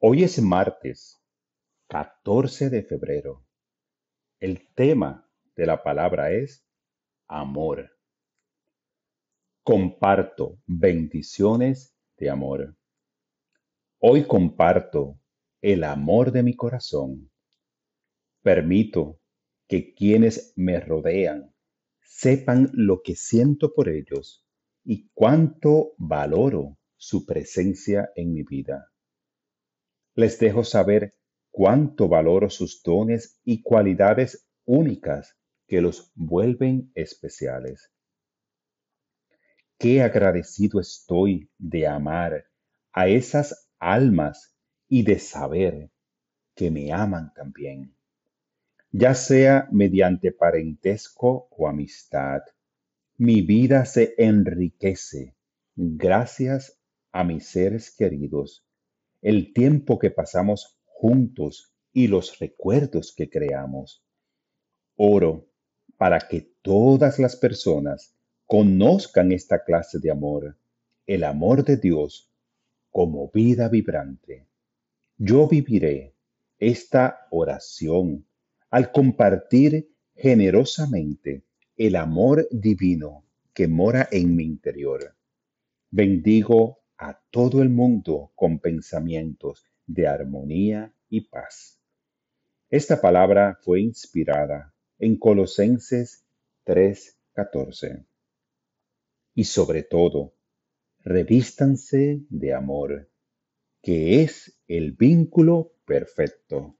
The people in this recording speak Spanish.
Hoy es martes 14 de febrero. El tema de la palabra es amor. Comparto bendiciones de amor. Hoy comparto el amor de mi corazón. Permito que quienes me rodean sepan lo que siento por ellos y cuánto valoro su presencia en mi vida. Les dejo saber cuánto valoro sus dones y cualidades únicas que los vuelven especiales. Qué agradecido estoy de amar a esas almas y de saber que me aman también, ya sea mediante parentesco o amistad. Mi vida se enriquece gracias a mis seres queridos, el tiempo que pasamos juntos y los recuerdos que creamos. Oro para que todas las personas conozcan esta clase de amor, el amor de Dios, como vida vibrante. Yo viviré esta oración al compartir generosamente el amor divino que mora en mi interior. Bendigo a todo el mundo con pensamientos de armonía y paz. Esta palabra fue inspirada en Colosenses 3:14 y sobre todo, revístanse de amor, que es el vínculo perfecto.